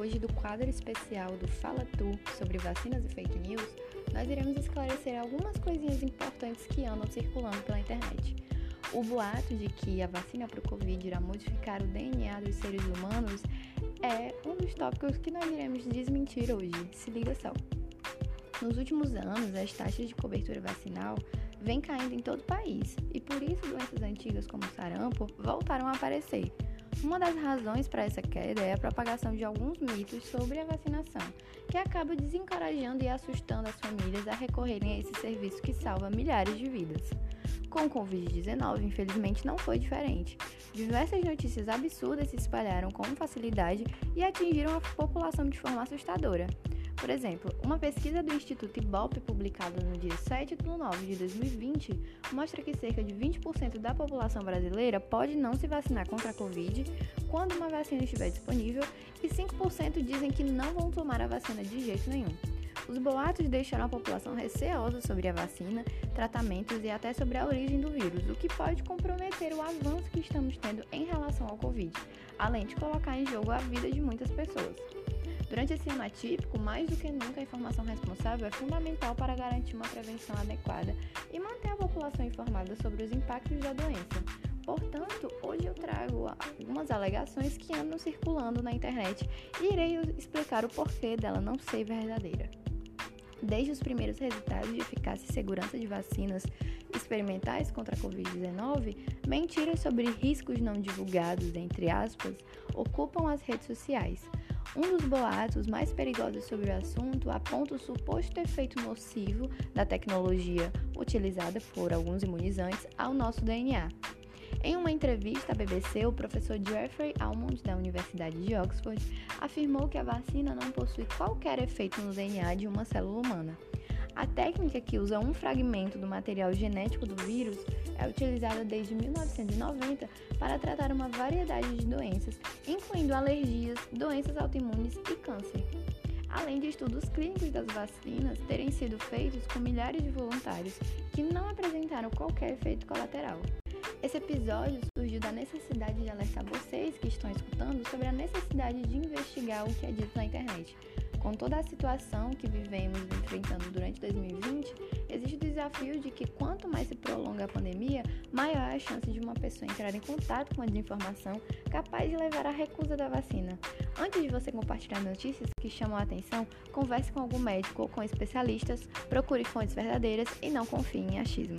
hoje do quadro especial do Fala Tu sobre vacinas e fake news, nós iremos esclarecer algumas coisinhas importantes que andam circulando pela internet. O boato de que a vacina para o Covid irá modificar o DNA dos seres humanos é um dos tópicos que nós iremos desmentir hoje. Se liga só. Nos últimos anos, as taxas de cobertura vacinal vêm caindo em todo o país e por isso doenças antigas como sarampo voltaram a aparecer. Uma das razões para essa queda é a propagação de alguns mitos sobre a vacinação, que acaba desencorajando e assustando as famílias a recorrerem a esse serviço que salva milhares de vidas. Com o Covid-19, infelizmente, não foi diferente. Diversas notícias absurdas se espalharam com facilidade e atingiram a população de forma assustadora. Por exemplo, uma pesquisa do Instituto Ibope publicada no dia 7 de novembro de 2020 mostra que cerca de 20% da população brasileira pode não se vacinar contra a Covid quando uma vacina estiver disponível e 5% dizem que não vão tomar a vacina de jeito nenhum. Os boatos deixaram a população receosa sobre a vacina, tratamentos e até sobre a origem do vírus, o que pode comprometer o avanço que estamos tendo em relação ao Covid, além de colocar em jogo a vida de muitas pessoas. Durante esse ano atípico, mais do que nunca, a informação responsável é fundamental para garantir uma prevenção adequada e manter a população informada sobre os impactos da doença. Portanto, hoje eu trago algumas alegações que andam circulando na internet e irei explicar o porquê dela não ser verdadeira. Desde os primeiros resultados de eficácia e segurança de vacinas experimentais contra a Covid-19, mentiras sobre riscos não divulgados, entre aspas, ocupam as redes sociais. Um dos boatos mais perigosos sobre o assunto aponta o suposto efeito nocivo da tecnologia utilizada por alguns imunizantes ao nosso DNA. Em uma entrevista à BBC, o professor Jeffrey Almond, da Universidade de Oxford, afirmou que a vacina não possui qualquer efeito no DNA de uma célula humana. A técnica que usa um fragmento do material genético do vírus é utilizada desde 1990 para tratar uma variedade de doenças, incluindo alergias, doenças autoimunes e câncer. Além de estudos clínicos das vacinas terem sido feitos com milhares de voluntários que não apresentaram qualquer efeito colateral. Esse episódio surgiu da necessidade de alertar vocês que estão escutando sobre a necessidade de investigar o que é dito na internet, com toda a situação que vivemos enfrentando durante 2020, existe o desafio de que quanto mais se prolonga a pandemia, maior é a chance de uma pessoa entrar em contato com a desinformação capaz de levar à recusa da vacina. Antes de você compartilhar notícias que chamam a atenção, converse com algum médico ou com especialistas, procure fontes verdadeiras e não confie em achismo.